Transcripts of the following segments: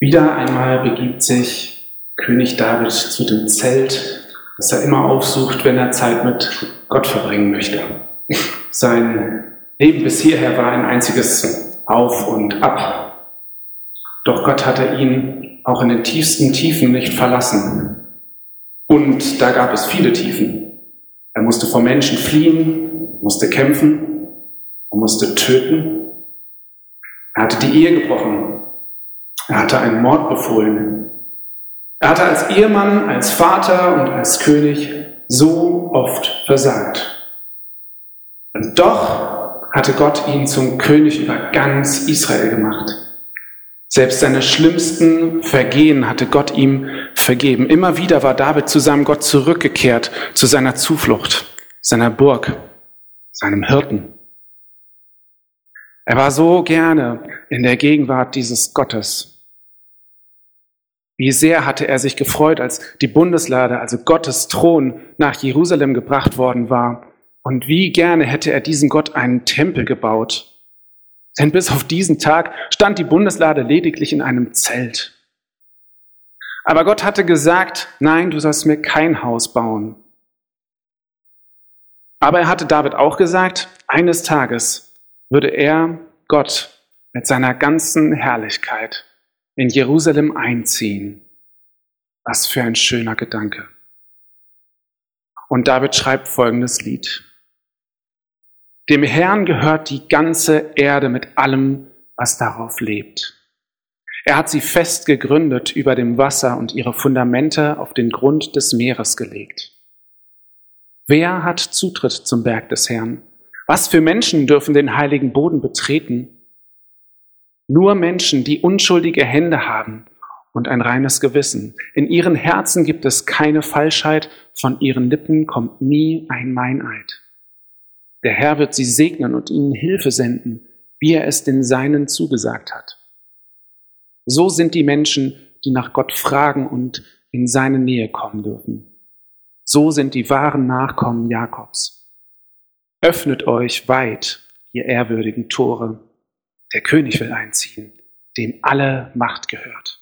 Wieder einmal begibt sich König David zu dem Zelt, das er immer aufsucht, wenn er Zeit mit Gott verbringen möchte. Sein Leben bis hierher war ein einziges Auf und Ab. Doch Gott hatte ihn auch in den tiefsten Tiefen nicht verlassen. Und da gab es viele Tiefen. Er musste vor Menschen fliehen, musste kämpfen, musste töten. Er hatte die Ehe gebrochen. Er hatte einen Mord befohlen. Er hatte als Ehemann, als Vater und als König so oft versagt. Und doch hatte Gott ihn zum König über ganz Israel gemacht. Selbst seine schlimmsten Vergehen hatte Gott ihm vergeben. Immer wieder war David zu seinem Gott zurückgekehrt, zu seiner Zuflucht, seiner Burg, seinem Hirten. Er war so gerne in der Gegenwart dieses Gottes. Wie sehr hatte er sich gefreut, als die Bundeslade, also Gottes Thron, nach Jerusalem gebracht worden war und wie gerne hätte er diesem Gott einen Tempel gebaut. Denn bis auf diesen Tag stand die Bundeslade lediglich in einem Zelt. Aber Gott hatte gesagt, nein, du sollst mir kein Haus bauen. Aber er hatte David auch gesagt, eines Tages würde er, Gott, mit seiner ganzen Herrlichkeit in Jerusalem einziehen. Was für ein schöner Gedanke. Und David schreibt folgendes Lied. Dem Herrn gehört die ganze Erde mit allem, was darauf lebt. Er hat sie fest gegründet über dem Wasser und ihre Fundamente auf den Grund des Meeres gelegt. Wer hat Zutritt zum Berg des Herrn? Was für Menschen dürfen den heiligen Boden betreten? Nur Menschen, die unschuldige Hände haben und ein reines Gewissen. In ihren Herzen gibt es keine Falschheit, von ihren Lippen kommt nie ein Meineid. Der Herr wird sie segnen und ihnen Hilfe senden, wie er es den Seinen zugesagt hat. So sind die Menschen, die nach Gott fragen und in seine Nähe kommen dürfen. So sind die wahren Nachkommen Jakobs. Öffnet euch weit, ihr ehrwürdigen Tore. Der König will einziehen, dem alle Macht gehört.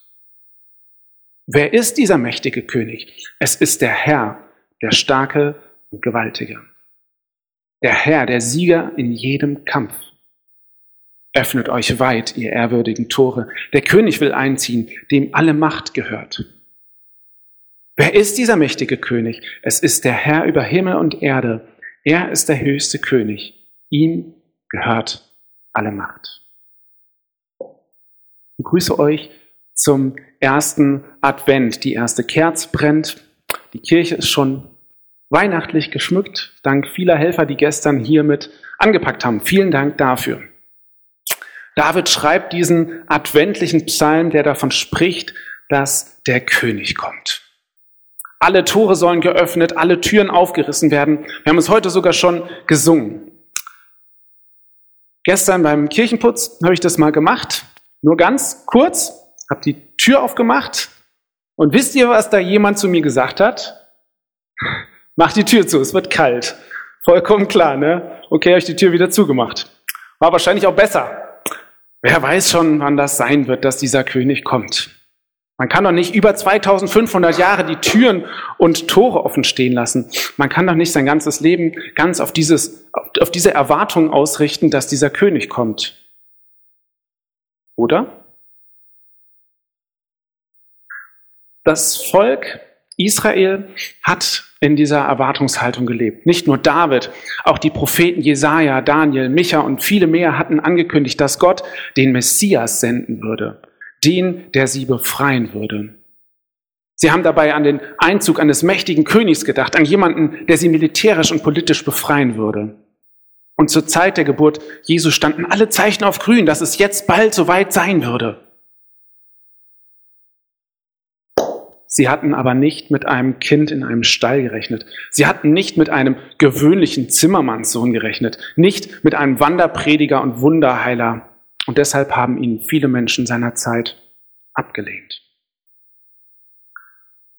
Wer ist dieser mächtige König? Es ist der Herr, der starke und gewaltige der Herr, der Sieger in jedem Kampf. Öffnet euch weit, ihr ehrwürdigen Tore. Der König will einziehen, dem alle Macht gehört. Wer ist dieser mächtige König? Es ist der Herr über Himmel und Erde. Er ist der höchste König. Ihm gehört alle Macht. Begrüße euch zum ersten Advent. Die erste Kerze brennt. Die Kirche ist schon weihnachtlich geschmückt, dank vieler Helfer, die gestern hiermit angepackt haben. Vielen Dank dafür. David schreibt diesen adventlichen Psalm, der davon spricht, dass der König kommt. Alle Tore sollen geöffnet, alle Türen aufgerissen werden. Wir haben es heute sogar schon gesungen. Gestern beim Kirchenputz habe ich das mal gemacht, nur ganz kurz, habe die Tür aufgemacht und wisst ihr, was da jemand zu mir gesagt hat? Mach die Tür zu, es wird kalt. Vollkommen klar, ne? Okay, habe ich die Tür wieder zugemacht. War wahrscheinlich auch besser. Wer weiß schon, wann das sein wird, dass dieser König kommt. Man kann doch nicht über 2500 Jahre die Türen und Tore offen stehen lassen. Man kann doch nicht sein ganzes Leben ganz auf, dieses, auf diese Erwartung ausrichten, dass dieser König kommt. Oder? Das Volk Israel hat in dieser Erwartungshaltung gelebt. Nicht nur David, auch die Propheten Jesaja, Daniel, Micha und viele mehr hatten angekündigt, dass Gott den Messias senden würde, den, der sie befreien würde. Sie haben dabei an den Einzug eines mächtigen Königs gedacht, an jemanden, der sie militärisch und politisch befreien würde. Und zur Zeit der Geburt Jesu standen alle Zeichen auf grün, dass es jetzt bald soweit sein würde. Sie hatten aber nicht mit einem Kind in einem Stall gerechnet. Sie hatten nicht mit einem gewöhnlichen Zimmermannssohn gerechnet, nicht mit einem Wanderprediger und Wunderheiler. Und deshalb haben ihn viele Menschen seiner Zeit abgelehnt.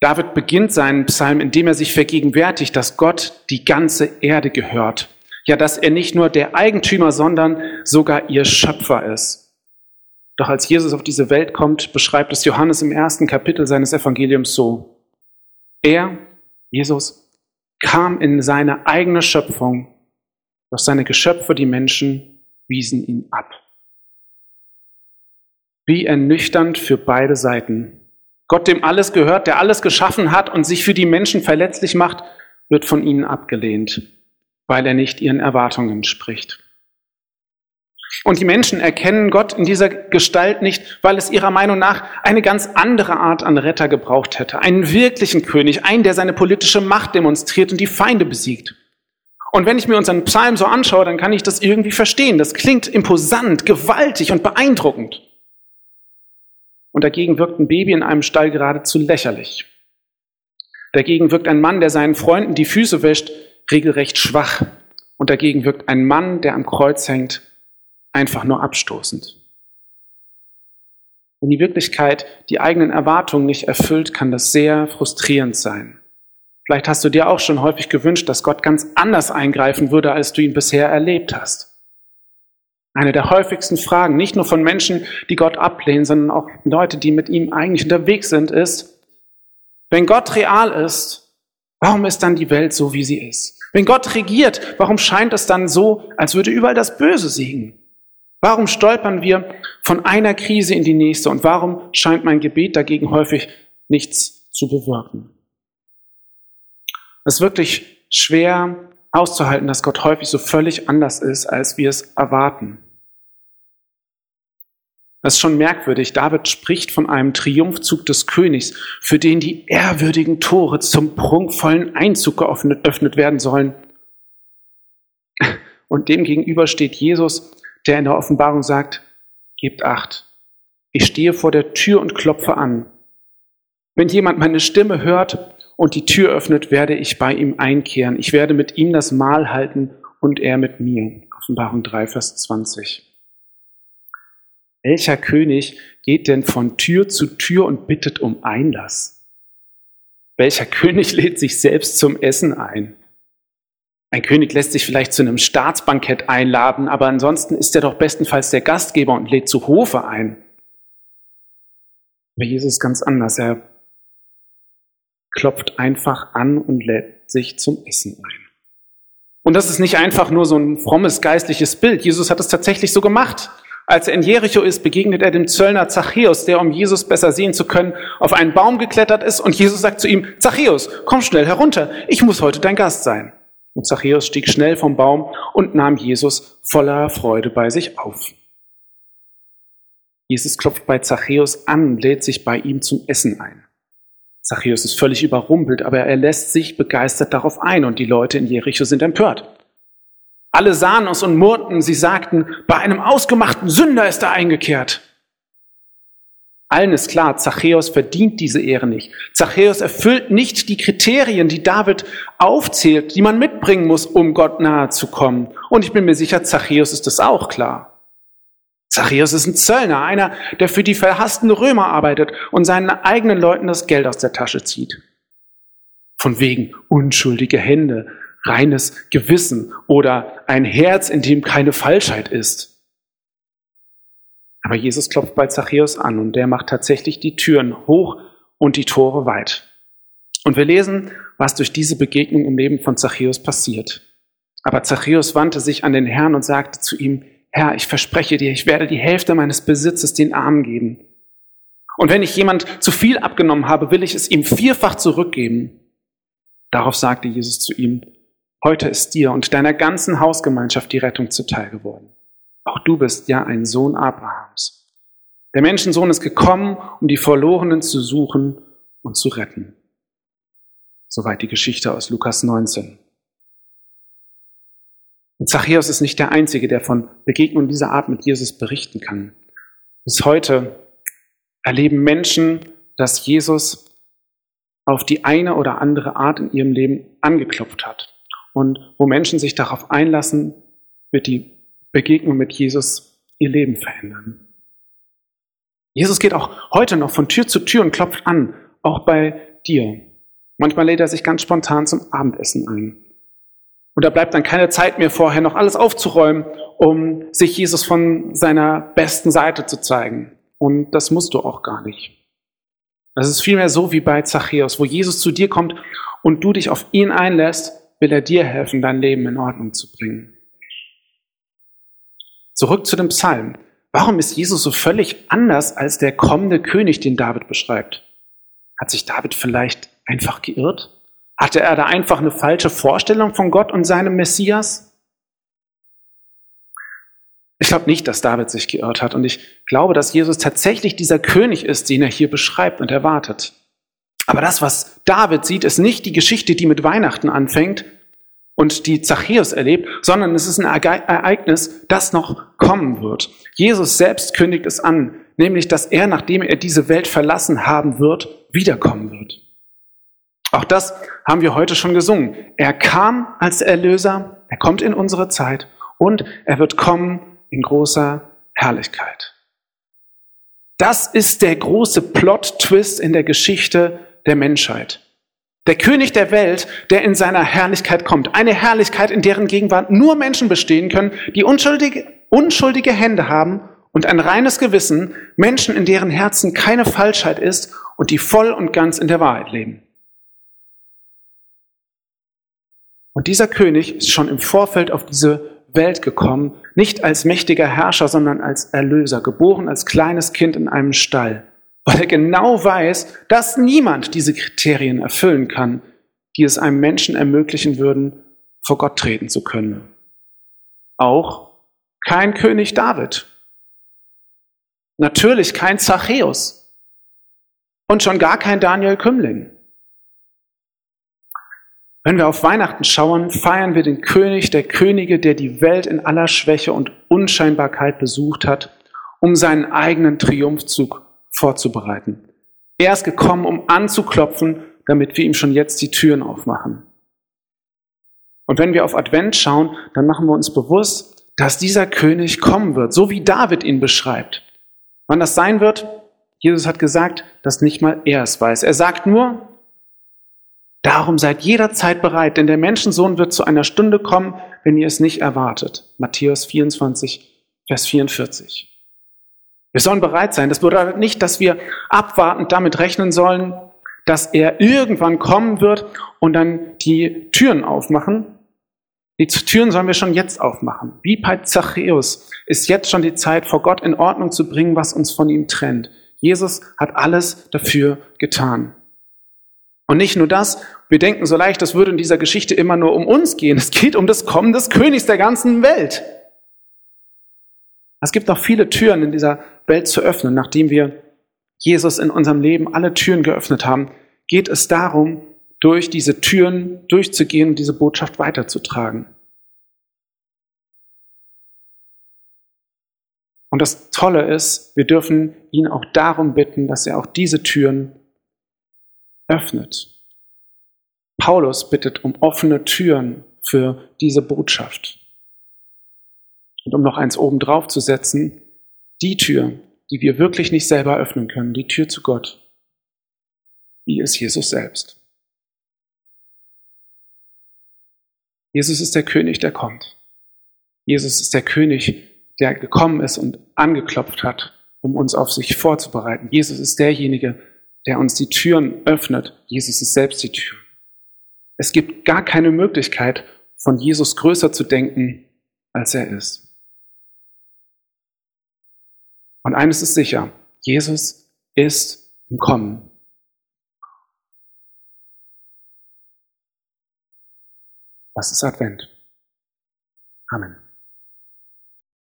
David beginnt seinen Psalm, indem er sich vergegenwärtigt, dass Gott die ganze Erde gehört. Ja, dass er nicht nur der Eigentümer, sondern sogar ihr Schöpfer ist. Doch als Jesus auf diese Welt kommt, beschreibt es Johannes im ersten Kapitel seines Evangeliums so. Er, Jesus, kam in seine eigene Schöpfung, doch seine Geschöpfe, die Menschen, wiesen ihn ab. Wie ernüchternd für beide Seiten. Gott, dem alles gehört, der alles geschaffen hat und sich für die Menschen verletzlich macht, wird von ihnen abgelehnt, weil er nicht ihren Erwartungen entspricht. Und die Menschen erkennen Gott in dieser Gestalt nicht, weil es ihrer Meinung nach eine ganz andere Art an Retter gebraucht hätte. Einen wirklichen König, einen, der seine politische Macht demonstriert und die Feinde besiegt. Und wenn ich mir unseren Psalm so anschaue, dann kann ich das irgendwie verstehen. Das klingt imposant, gewaltig und beeindruckend. Und dagegen wirkt ein Baby in einem Stall geradezu lächerlich. Dagegen wirkt ein Mann, der seinen Freunden die Füße wäscht, regelrecht schwach. Und dagegen wirkt ein Mann, der am Kreuz hängt, einfach nur abstoßend. Wenn die Wirklichkeit die eigenen Erwartungen nicht erfüllt, kann das sehr frustrierend sein. Vielleicht hast du dir auch schon häufig gewünscht, dass Gott ganz anders eingreifen würde, als du ihn bisher erlebt hast. Eine der häufigsten Fragen, nicht nur von Menschen, die Gott ablehnen, sondern auch Leute, die mit ihm eigentlich unterwegs sind, ist, wenn Gott real ist, warum ist dann die Welt so, wie sie ist? Wenn Gott regiert, warum scheint es dann so, als würde überall das Böse siegen? Warum stolpern wir von einer Krise in die nächste und warum scheint mein Gebet dagegen häufig nichts zu bewirken? Es ist wirklich schwer auszuhalten, dass Gott häufig so völlig anders ist, als wir es erwarten. Das ist schon merkwürdig. David spricht von einem Triumphzug des Königs, für den die ehrwürdigen Tore zum prunkvollen Einzug geöffnet werden sollen. Und dem gegenüber steht Jesus, der in der Offenbarung sagt, gebt acht. Ich stehe vor der Tür und klopfe an. Wenn jemand meine Stimme hört und die Tür öffnet, werde ich bei ihm einkehren. Ich werde mit ihm das Mahl halten und er mit mir. Offenbarung 3, Vers 20. Welcher König geht denn von Tür zu Tür und bittet um Einlass? Welcher König lädt sich selbst zum Essen ein? Ein König lässt sich vielleicht zu einem Staatsbankett einladen, aber ansonsten ist er doch bestenfalls der Gastgeber und lädt zu Hofe ein. Aber Jesus ist ganz anders. Er klopft einfach an und lädt sich zum Essen ein. Und das ist nicht einfach nur so ein frommes geistliches Bild. Jesus hat es tatsächlich so gemacht. Als er in Jericho ist, begegnet er dem Zöllner Zachäus, der, um Jesus besser sehen zu können, auf einen Baum geklettert ist und Jesus sagt zu ihm, Zachäus, komm schnell herunter, ich muss heute dein Gast sein. Und Zachäus stieg schnell vom Baum und nahm Jesus voller Freude bei sich auf. Jesus klopft bei Zachäus an und lädt sich bei ihm zum Essen ein. Zachäus ist völlig überrumpelt, aber er lässt sich begeistert darauf ein und die Leute in Jericho sind empört. Alle sahen es und murrten, sie sagten, bei einem ausgemachten Sünder ist er eingekehrt. Allen ist klar, Zachäus verdient diese Ehre nicht. Zachäus erfüllt nicht die Kriterien, die David aufzählt, die man mitbringen muss, um Gott nahe zu kommen. Und ich bin mir sicher, Zachäus ist es auch klar. Zachäus ist ein Zöllner, einer, der für die verhassten Römer arbeitet und seinen eigenen Leuten das Geld aus der Tasche zieht. Von wegen unschuldige Hände, reines Gewissen oder ein Herz, in dem keine Falschheit ist. Aber Jesus klopft bei Zachäus an und der macht tatsächlich die Türen hoch und die Tore weit. Und wir lesen, was durch diese Begegnung im Leben von Zachäus passiert. Aber Zachäus wandte sich an den Herrn und sagte zu ihm, Herr, ich verspreche dir, ich werde die Hälfte meines Besitzes den Armen geben. Und wenn ich jemand zu viel abgenommen habe, will ich es ihm vierfach zurückgeben. Darauf sagte Jesus zu ihm, heute ist dir und deiner ganzen Hausgemeinschaft die Rettung zuteil geworden. Auch du bist ja ein Sohn Abrahams. Der Menschensohn ist gekommen, um die Verlorenen zu suchen und zu retten. Soweit die Geschichte aus Lukas 19. Und Zachäus ist nicht der Einzige, der von Begegnungen dieser Art mit Jesus berichten kann. Bis heute erleben Menschen, dass Jesus auf die eine oder andere Art in ihrem Leben angeklopft hat. Und wo Menschen sich darauf einlassen, wird die Begegnung mit Jesus ihr Leben verändern. Jesus geht auch heute noch von Tür zu Tür und klopft an, auch bei dir. Manchmal lädt er sich ganz spontan zum Abendessen ein. Und da bleibt dann keine Zeit mehr vorher, noch alles aufzuräumen, um sich Jesus von seiner besten Seite zu zeigen. und das musst du auch gar nicht. Das ist vielmehr so wie bei Zachäus, wo Jesus zu dir kommt und du dich auf ihn einlässt, will er dir helfen, dein Leben in Ordnung zu bringen. Zurück zu dem Psalm. Warum ist Jesus so völlig anders als der kommende König, den David beschreibt? Hat sich David vielleicht einfach geirrt? Hatte er da einfach eine falsche Vorstellung von Gott und seinem Messias? Ich glaube nicht, dass David sich geirrt hat und ich glaube, dass Jesus tatsächlich dieser König ist, den er hier beschreibt und erwartet. Aber das, was David sieht, ist nicht die Geschichte, die mit Weihnachten anfängt und die Zachäus erlebt, sondern es ist ein Ereignis, das noch kommen wird. Jesus selbst kündigt es an, nämlich, dass er, nachdem er diese Welt verlassen haben wird, wiederkommen wird. Auch das haben wir heute schon gesungen. Er kam als Erlöser, er kommt in unsere Zeit und er wird kommen in großer Herrlichkeit. Das ist der große Plot-Twist in der Geschichte der Menschheit. Der König der Welt, der in seiner Herrlichkeit kommt. Eine Herrlichkeit, in deren Gegenwart nur Menschen bestehen können, die unschuldige, unschuldige Hände haben und ein reines Gewissen, Menschen, in deren Herzen keine Falschheit ist und die voll und ganz in der Wahrheit leben. Und dieser König ist schon im Vorfeld auf diese Welt gekommen, nicht als mächtiger Herrscher, sondern als Erlöser, geboren als kleines Kind in einem Stall, weil er genau weiß, dass niemand diese Kriterien erfüllen kann, die es einem Menschen ermöglichen würden, vor Gott treten zu können. Auch kein König David. Natürlich kein Zachäus. Und schon gar kein Daniel Kümling. Wenn wir auf Weihnachten schauen, feiern wir den König der Könige, der die Welt in aller Schwäche und Unscheinbarkeit besucht hat, um seinen eigenen Triumphzug vorzubereiten. Er ist gekommen, um anzuklopfen, damit wir ihm schon jetzt die Türen aufmachen. Und wenn wir auf Advent schauen, dann machen wir uns bewusst, dass dieser König kommen wird, so wie David ihn beschreibt. Wann das sein wird, Jesus hat gesagt, dass nicht mal er es weiß. Er sagt nur, Darum seid jederzeit bereit, denn der Menschensohn wird zu einer Stunde kommen, wenn ihr es nicht erwartet. Matthäus 24, Vers 44. Wir sollen bereit sein. Das bedeutet nicht, dass wir abwartend damit rechnen sollen, dass er irgendwann kommen wird und dann die Türen aufmachen. Die Türen sollen wir schon jetzt aufmachen. Wie bei Zachäus ist jetzt schon die Zeit, vor Gott in Ordnung zu bringen, was uns von ihm trennt. Jesus hat alles dafür getan. Und nicht nur das, wir denken so leicht, das würde in dieser Geschichte immer nur um uns gehen. Es geht um das Kommen des Königs der ganzen Welt. Es gibt noch viele Türen in dieser Welt zu öffnen. Nachdem wir Jesus in unserem Leben alle Türen geöffnet haben, geht es darum, durch diese Türen durchzugehen und diese Botschaft weiterzutragen. Und das Tolle ist, wir dürfen ihn auch darum bitten, dass er auch diese Türen öffnet. Paulus bittet um offene Türen für diese Botschaft. Und um noch eins oben drauf zu setzen, die Tür, die wir wirklich nicht selber öffnen können, die Tür zu Gott, die ist Jesus selbst. Jesus ist der König, der kommt. Jesus ist der König, der gekommen ist und angeklopft hat, um uns auf sich vorzubereiten. Jesus ist derjenige, der uns die Türen öffnet. Jesus ist selbst die Tür. Es gibt gar keine Möglichkeit, von Jesus größer zu denken, als er ist. Und eines ist sicher, Jesus ist im Kommen. Das ist Advent. Amen.